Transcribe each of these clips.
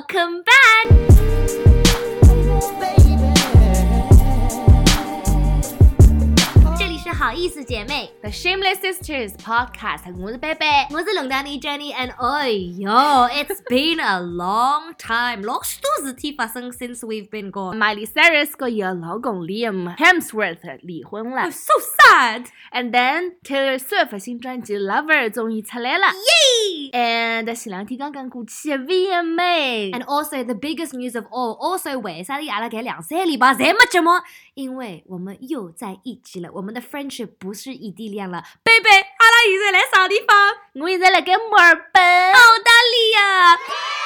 Welcome back！这里是好意思姐妹 The Shameless Sisters Podcast，我是贝贝。我是龙丹妮 Jenny and 哎哟，It's been a long time，老许多事体发生 since we've been gone。 Miley Cyrus 和伊个老公 Liam Hemsworth 离婚了 I'm so sad。 ，and then Taylor Swift 新专辑 Lover 终于出来了 ，and 前两天刚刚过去的 VMA，And also the biggest news of all, also 为啥子阿拉搿两三个礼拜侪没节目？因为我们又在一起了，我们的 friendship 不是异地恋了。贝贝，阿拉现在来啥地方？我现在辣盖墨尔本。澳大利亚。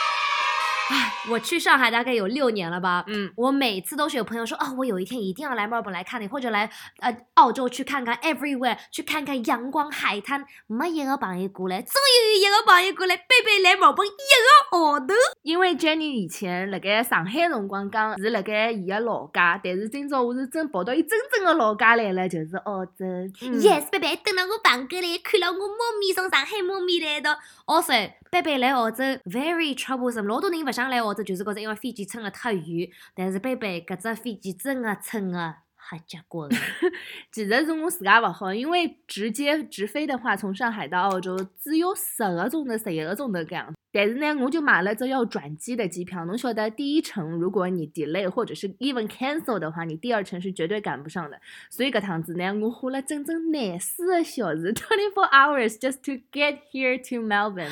唉，我去上海大概有六年了吧。嗯，我每次都是有朋友说啊、我有一天一定要来墨尔本来看你，或者来呃澳洲去看看 everywhere，去看看阳光海滩。没一个朋友过来，终于有一个朋友过来，贝贝来墨尔本一个号头。因为 Jenny 以前辣盖上海辰光讲是辣盖伊个老家，但是今朝我是真跑到伊真正的老家来了，就是澳洲。嗯 Yes，贝贝蹲辣我房间里看了我猫咪从上海猫咪来到。Also，贝贝来澳洲 very troublesome，老多人勿想来澳洲，就是觉着因为飞机乘了太远。但是贝贝搿只飞机真的乘的瞎结棍。其实是我自家勿好，因为直接直飞的话，从上海到澳洲只有十个钟头、十一个钟头搿样。但是呢，我就买了这要转机的机票。侬晓得，第一程如果你 delay 或者是 even cancel 的话，你第二程是绝对赶不上的。所以搿趟子呢，我花了整整廿四个小时 （twenty four hours） just to get here to Melbourne。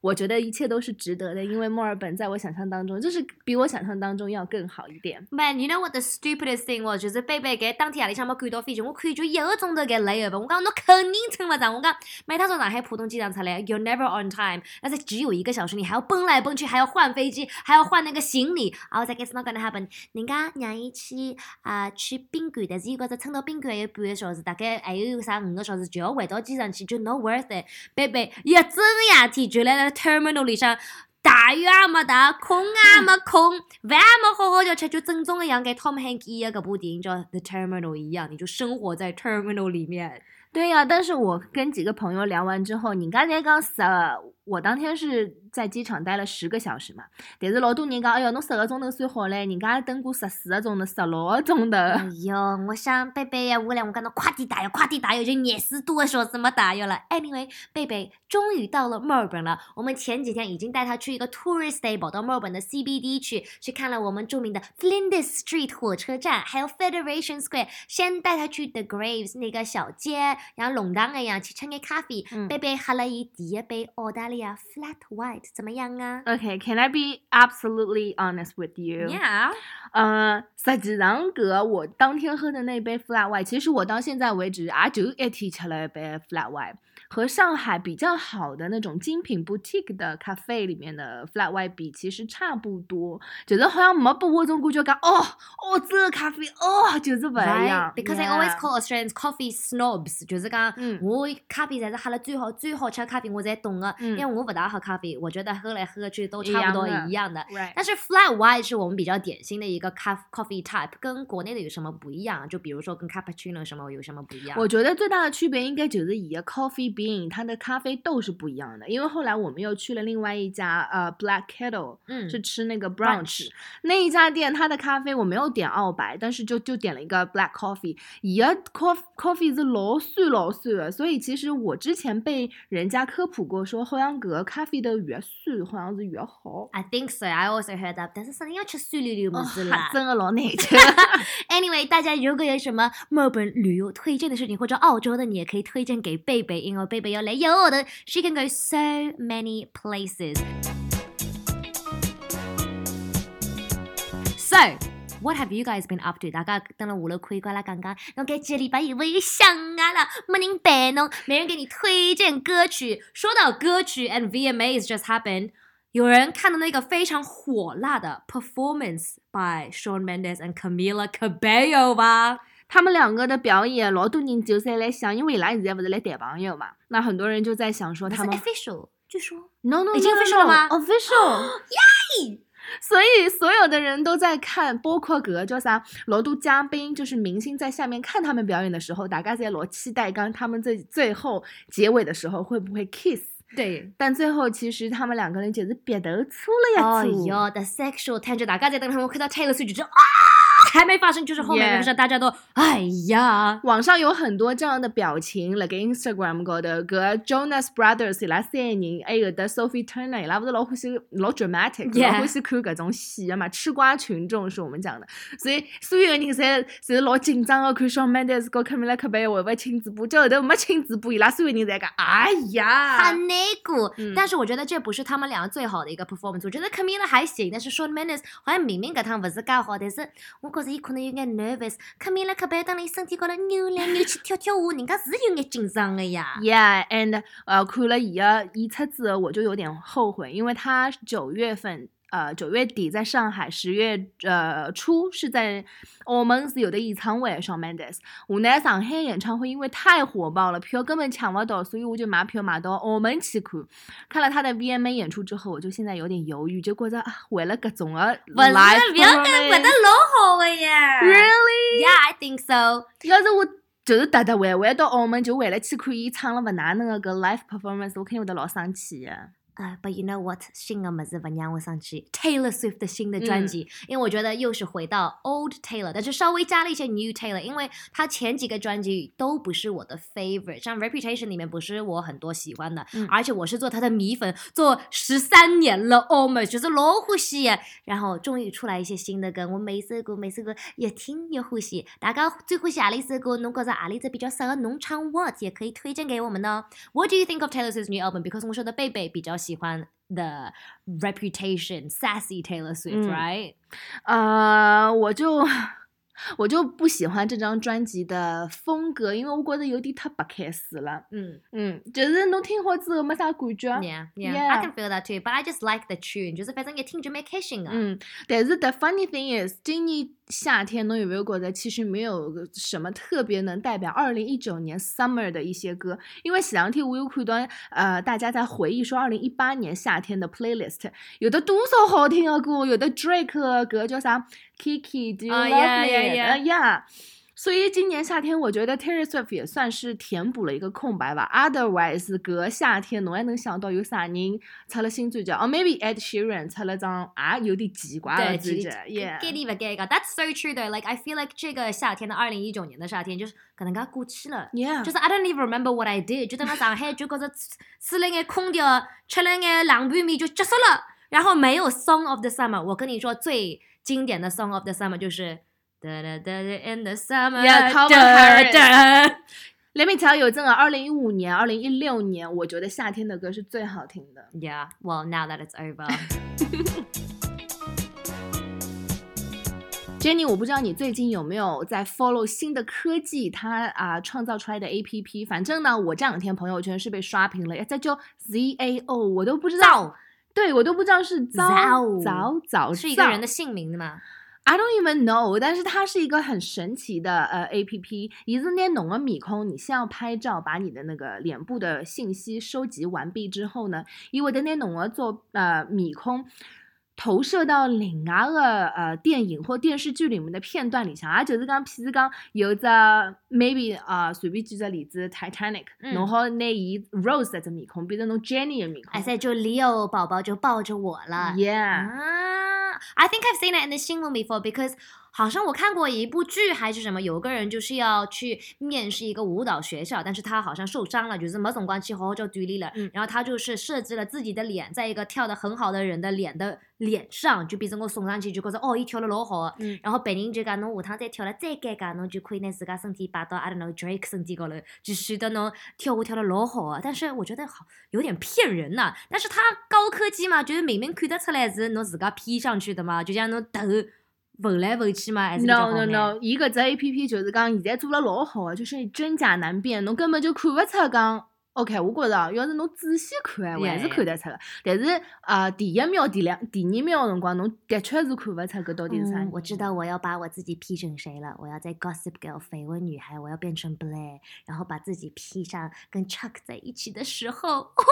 我觉得一切都是值得的，因为墨尔本在我想象当中，就是比我想象当中要更好一点。Man, you know what the stupidest thing was？就是贝贝给当天夜里向没赶到飞机，我看就一个钟头给累了吧。我讲侬肯定撑勿上。我讲每趟从上海浦东机场出来，you're never on time。但是只有一个小时，你还要奔来奔去，还要换飞机，还要换那个行李。然后再 guess not gonna happen。人家让伊去啊、去宾馆，但是伊觉着乘到宾馆还有半个小时，大概还有啥五个小时就要回到机场去，就 not worth it。贝贝一整夜天就辣 terminal 里向。大雨也没大，空也没空，饭也没好好就吃，就正宗的样跟 Tom Hanks 演的搿部电影叫《The Terminal》一样，你就生活在 Terminal 里面。对呀、但是我跟几个朋友聊完之后，人家才讲十，我当天是在机场待了十个小时嘛，但是老多人讲，哎哟，侬十个钟头算好嘞，人家等过十四个钟头、十六个钟头。哎哟，我想贝贝呀，下来我讲侬快点打哟，快点打哟，就廿四多个小时没打哟了。Anyway，贝贝终于到了墨尔本了。我们前几天已经带他去一个 tourist day，跑到墨尔本的 CBD 去，去看了我们著名的 Flinders Street 火车站，还有 Federation Square。先带他去 The Graves 那个小街，像弄堂一样去吃个咖啡。嗯贝贝喝了伊第一杯澳大利亚 Flat White，怎么样啊 OK，can、I be absolutely honest with you？？Yeah。呃，实际上搿个我当天喝的那杯 flat white，其实我到现在为止也就一天吃了一杯 flat white，和上海比较好的那种精品 boutique 的咖啡里面的 flat white 比，其实差不多，就是好像没拨我种感觉讲哦，澳洲的咖啡哦，就是勿一样 because they always call Australians coffee snobs，就是讲嗯我咖啡才是喝了最好最好吃的咖啡，我才懂的。嗯因为我不大喝咖啡，我觉得喝来喝去都差不多一样的但是 flat white 是我们比较典型的一个咖 coffee type，跟国内的有什么不一样？就比如说跟 cappuccino 什么有什么不一样？我觉得最大的区别应该就是伊个 coffee bean，它的咖啡豆是不一样的。因为后来我们又去了另外一家呃 Black Kettle，嗯是吃那个 brunch 那一家店，它的咖啡我没有点澳白，但是就就点了一个 black coffee，伊个 coffee coffee 是老酸老酸的，所以其实我之前被人家科普过说，好像搿个咖啡豆越酸好像是越好。I think so. I also heard that，但是啥人要吃酸溜溜么子啦？真的老难吃。Anyway，大家如果有什么墨尔本旅游推荐的事情，或者澳洲的，你也可以推荐给贝贝，因为 贝贝要来有我的，She can go so many places. So. What have you guys been up to？大家等了下楼看过啦，刚刚，侬搿几个礼拜有没有想啊啦？没人陪侬，没人给你推荐歌曲。说到歌曲，and VMAs just happened，有人看到那个非常火辣的 performance by Shawn Mendes and Camila Cabello 吧？ 他们两个的表演，老多人就是来想，因为伊拉现在不是来谈朋友嘛，那很多人就在想说他们 official，据说 no no 已经 no, no, official 了吗 no, official 耶！所以所有的人都在看，包括搿个叫啥老多嘉宾，就是明星在下面看他们表演的时候，大家在老期待，刚他们最最后结尾的时候会不会 kiss。对。但最后其实他们两个人就是鼻头粗了一哦撮。哟，the sexual tension，大家在等他们看到 Taylor Swift 就啊，还没发生，就是后面的事，大家都哎呀，网上有很多这样的表情，辣盖 Instagram 高头，搿 Jonas Brothers 伊拉三个人，还有得 Sophie Turner，伊拉勿是老欢喜老 dramatic，Yeah。老欢喜看搿种戏的嘛，吃瓜群众是我们讲的，所以所有人侪侪老紧张个看 Shawn Mendes 和 Camila Cabello 会勿会亲嘴巴，结后头没亲嘴巴，伊拉所有人侪讲，哎呀。很，那股嗯。但是我觉得这不是他们两个最好的一个 performance，我觉得 Camila 还行，但是 Shawn Mendes 好像明明搿趟勿是介好，但是我觉着伊可能有眼 nervous。可免了可别当伊身体高头扭来扭去跳跳舞，人家是有眼紧张的呀。Yeah，and 呃，看了伊个演出之后，我就有点后悔，因为他九月份。呃，九月底在上海，十月呃初是在澳门是有的演唱会，Shawn Mendes。我呢，上海演唱会因为太火爆了，票根本抢不到，所以我就买票买到澳门去看。看了他的 VMA 演出之后，我就现在有点犹豫，就觉着啊，为了搿种个不是，live 不要跟搿搭 performance，老好的呀。really，Yeah, I think so. 要是我就是特特回回到澳门，就为了去看伊唱了勿哪能个搿 live performance，我肯定会得老生气的。啊、b u t you know what？新的么子不让我上去，Taylor Swift 的新的专辑，因为我觉得又是回到 Old Taylor，但是稍微加了一些 New Taylor，因为他前几个专辑都不是我的 favorite，像 Reputation 里面不是我很多喜欢的，嗯而且我是做他的米粉，做十三年了，almost 就是老呼吸耶。然后终于出来一些新的歌，我每首歌每首歌越听越呼吸。大家最欢喜哪里首歌？侬觉着阿里只比较适合农场 what，也可以推荐给我们呢。What do you think of Taylor Swift's new album? Because 我说的贝贝比较喜欢 the reputation sassy Taylor Swift, 嗯 right? 呃，我就 我就不喜欢这张专辑的风格，因为我觉得有点太白开始了。嗯嗯，就是侬听好之后没啥感觉。，Yeah, yeah, Yeah. I can feel that too. But I just like the tune，就是反正一听就蛮开心啊。嗯，但是 the funny thing is，今年夏天侬有没有觉得其实没有什么特别能代表二零一九年 summer 的一些歌？因为前两天我有看到呃大家在回忆说二零一八年夏天的 playlist 有的多少好听的歌，有的 Drake 的歌叫啥 Kiki，Do you 啊 love me？yeah。所以今年夏天，我觉得 Taylor Swift 也算是填补了一个空白吧。Otherwise，隔夏天侬还能想到有啥人出了新专辑？哦，maybe Ed Sheeran 出了张也有点奇怪的对，专辑，Yeah。get it get it. That's so true though. Like I feel like 这个夏天的二零一九年的夏天，就是可能刚过去了。Yeah，就是 I don't even remember what I did，就等到上海就觉着吹了眼空调，吃了眼冷拌面就结束了，然后没有 Song of the Summer。我跟你说，最经典的 Song of the Summer 就是哒哒哒哒 in the summer。Yeah, Let me tell you，真的，二零一五年、二零一六年，我觉得夏天的歌是最好听的。Yeah, well now that it's over. Jenny，我不知道你最近有没有在 follow 新的科技，它啊、创造出来的 APP。反正呢，我这两天朋友圈是被刷屏了，哎，这叫 ZAO，我都不知道，对我都不知道是早早早是一个人的姓名的嘛？I don't even know，但是它是一个很神奇的呃 A P P，一是拿侬的面孔，你先要拍照，把你的那个脸部的信息收集完毕之后呢，伊会得拿侬的做呃面孔。投射到另外个呃电影或电视剧里面的片段里向，也就是讲，譬如讲有只 maybe 啊、随便举个例子，Titanic，嗯。侬好拿伊 Rose 的只面孔变成侬 Jenny 的面孔哎，现在就 Leo 宝宝就抱着我了。，Yeah，啊，I think I've seen it in the 新闻 before because 好像我看过一部剧还是什么，有个人就是要去面试一个舞蹈学校，但是他好像受伤了，就是没辰光去好好做锻炼了，嗯。然后他就是设置了自己的脸在一个跳得很好的人的脸的脸上，就变成我送上去就觉着哦，伊跳了老好的，嗯。然后别人就讲侬下趟再跳了再尴尬，侬就可以拿自家身体摆到 I don't know Drake 身体高头，就显得侬跳舞跳得老好啊。但是我觉得好有点骗人呐、但是他高科技嘛，就是明明看得出来是侬自家 P 上去的嘛，就像侬头纹来问去嘛，还是 No no no，伊搿只 A P P 就是讲现在做了老好个，就是真假难辨，侬根本就看勿出讲。OK，我觉着啊要是侬仔细看闲话，还是看得出个。但是啊、呃第一秒、第两、第二秒的辰光，侬的确是看勿出搿到底是啥、嗯。我知道我要把我自己 P 成谁了，我要在 Gossip Girl 绯闻女孩，我要变成 Blair，然后把自己 P 上跟 Chuck 在一起的时候，哦，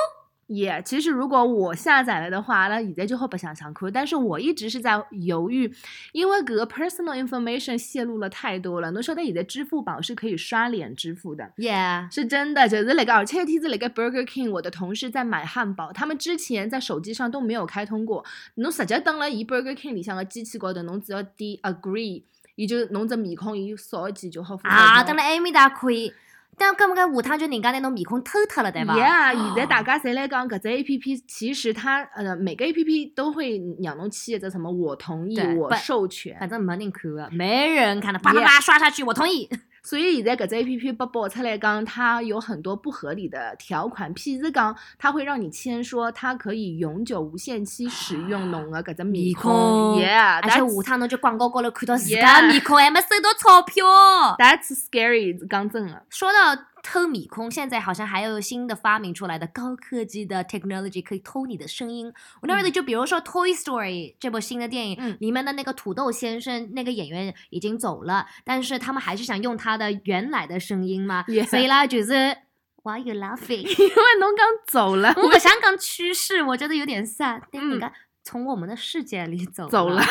也其实如果我下载了的话，那现在就好白相相看。但是我一直是在犹豫，因为搿个 personal information 泄露了太多了。侬晓得现在支付宝是可以刷脸支付的，Yeah，是真的，就是那个，而且一天子那个 Burger King，我的同事在买汉堡，他们之前在手机上都没有开通过。侬直接登了伊 Burger King 里向的机器高头，侬只要点 agree，伊就侬只面孔伊扫一记就好付钞啊，票等了埃面搭可以，但搿么搿下趟就人家拿侬面孔偷脱了，对伐 Yeah，现在大家侪来讲搿只 A P P，其实它呃每个 A P P 都会让侬签一个什么我同意，我授权，反正没人看的，没人看的，叭叭叭刷下去，我同意。所以现在搿只 A P P 被爆出来讲，它有很多不合理的条款，譬如讲，它会让你签说它可以永久无限期使用侬的搿只面面孔而且下趟侬就广告高头看到自家面孔，还没收到钞票。that's scary，讲真的。说到偷米空，现在好像还有新的发明出来的高科技的 technology 可以偷你的声音。我那时候就比如说《Toy Story》这部新的电影，嗯里面的那个土豆先生那个演员已经走了，但是他们还是想用他的原来的声音嘛所以啦，就是 Why you laughing？因为侬刚走了，我香港趋势，我觉得有点 sad。但嗯你看。从我们的世界里走走了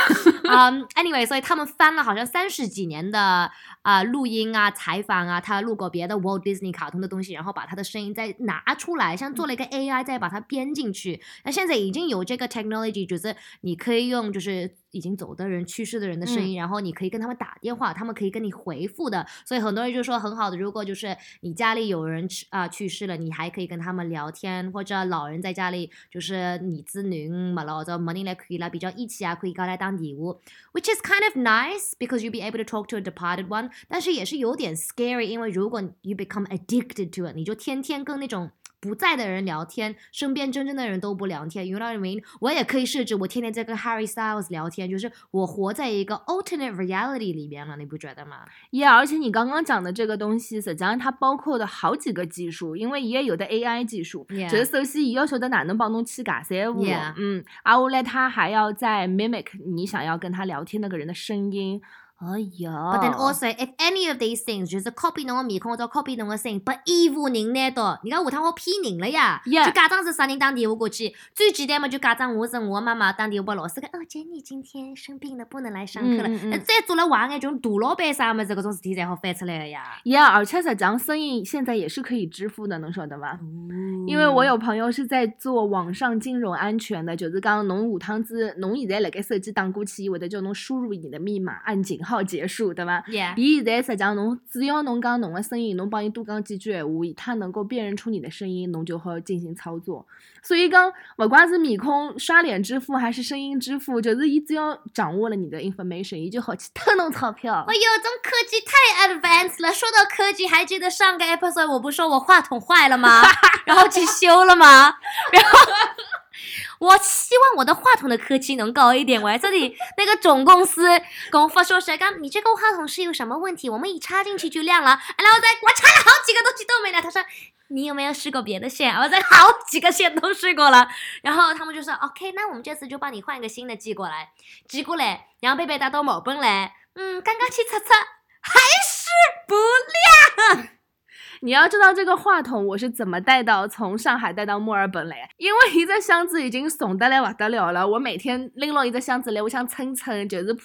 嗯、a n y w a y 所以他们翻了好像三十几年的啊、录音啊、采访啊，他录过别的 Walt Disney 卡通的东西，然后把他的声音再拿出来，像做了一个 AI，再把它编进去。那现在已经有这个 technology，就是你可以用就是已经走的人、去世的人的声音，然后你可以跟他们打电话，他们可以跟你回复的。所以很多人就说很好的，如果就是你家里有人去啊、去世了，你还可以跟他们聊天，或者老人在家里就是你子女嘛了，或者 没人来看伊拉，比较义气啊，可以跟来打电话，which is kind of nice because you'll be able to talk to a departed one，但是也是有点 scary，因为如果 you become addicted to it，你就天天跟那种。 不在的人聊天，身边真正的人都不聊天，you know what I mean？我也可以设置我天天在跟 Harry Styles 聊天，就是我活在一个 alternate reality 里边了，你不觉得吗？Yeah，而且你刚刚讲的这个东西，实际上它包括的好几个技术，因为也有的 AI 技术就是首先，伊要晓得哪能帮侬去尬三胡 Yeah 嗯，啊，后来他还要在 mimic 你想要跟他聊天那个人的声音。哎呀 But then also, if any of these things 就是 copy 侬个面孔或者 copy 侬个声音，把 evil 人拿到，你看下趟我骗人了呀 Yeah 就假装是啥人打电话过去，最简单嘛就假装我是我妈妈打电话给老师讲，哦，Jenny 今天生病了，不能来上课了。那再做了坏眼，种大老板啥么子，搿种事体才好翻出来的呀。Yeah，而且实际上声音现在也是可以支付的，侬晓得伐？因为我有朋友是在做网上金融安全的，就是讲侬下趟子侬现在辣盖手机打过去，伊会得叫侬输入你的密码，按井号结束，对伐？，Yeah，伊现在实际上侬只要侬讲侬个声音，侬帮伊多讲几句闲话，他能够辨认出你的声音，侬就好进行操作。所以讲，勿管是面孔刷脸支付还是声音支付，就是伊只要掌握了你的 information，伊就好去偷侬钞票哎。呦，这种科技太 advanced 了。说到科技，还记得上个 episode 我不是说我话筒坏了吗？然后去修了吗？然后我希望我的话筒的科技能高一点。我在这里那个总公司跟我发说谁刚你这个话筒是有什么问题？我们一插进去就亮了。然后在我插了好几个东西都没亮。他说。你有没有试过别的线？我在好几个线都试过了，然后他们就说 OK，那我们这次就帮你换一个新的寄过来，寄过来，然后贝贝带到毛本来，嗯，刚刚去测测，还是不亮。你要知道这个话筒我是怎么带到从上海带到墨尔本来，因为一个箱子已经怂得来不得了了。我每天拎牢一只箱子来，我想称称，就是怕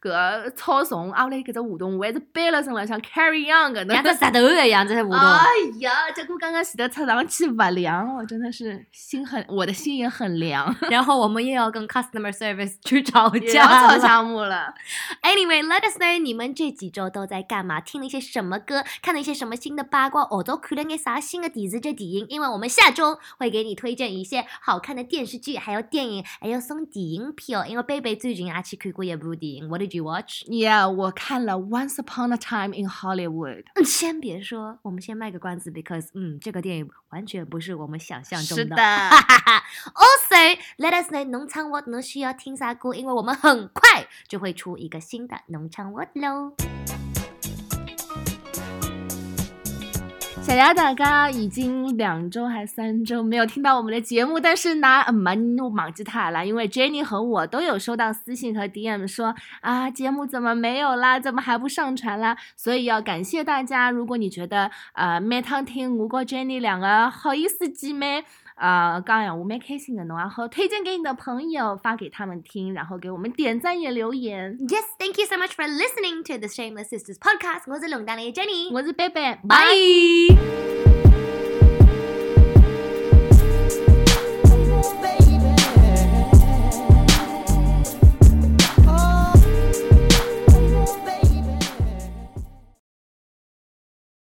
搿个超重，啊，后来搿只活动我还是背了身了，像 carry on 搿能。像个石头一样，这些活动。哎呀，结果刚刚洗的车上去不凉，我真的是心很，我的心也很凉，然后我们又要跟 customer service 去吵也架。项目了。Anyway，let us know 你们这几周都在干嘛？听了一些什么歌？看了一些什么新的八卦？我都看了眼啥新的电视剧、电影？因为我们下周会给你推荐一些好看的电视剧，还有电影，还有送电影票。因为贝贝最近啊去看过一部电影，What did you watch？Yeah，我看了《Once Upon a Time in Hollywood》。嗯，先别说，我们先卖个关子，because 嗯，这个电影完全不是我们想象中的是的。的。also let us know 农场 what 侬需要听啥歌，因为我们很快就会出一个新的农场 what 喽。谢谢大家，已经两周还三周没有听到我们的节目，但是呢，没弄忘记他了，因为 Jenny 和我都有收到私信和 DM 说啊，节目怎么没有啦？怎么还不上传啦？所以要感谢大家，如果你觉得呃每趟听我跟 Jenny 两个好意思姐妹。呃，讲闲话蛮开心的，侬也好推荐给你的朋友，发给他们听，然后给我们点赞也留言。Yes, thank you so much for listening to the Shameless Sisters podcast. 我是龙丹的 Jenny，我是贝贝，拜。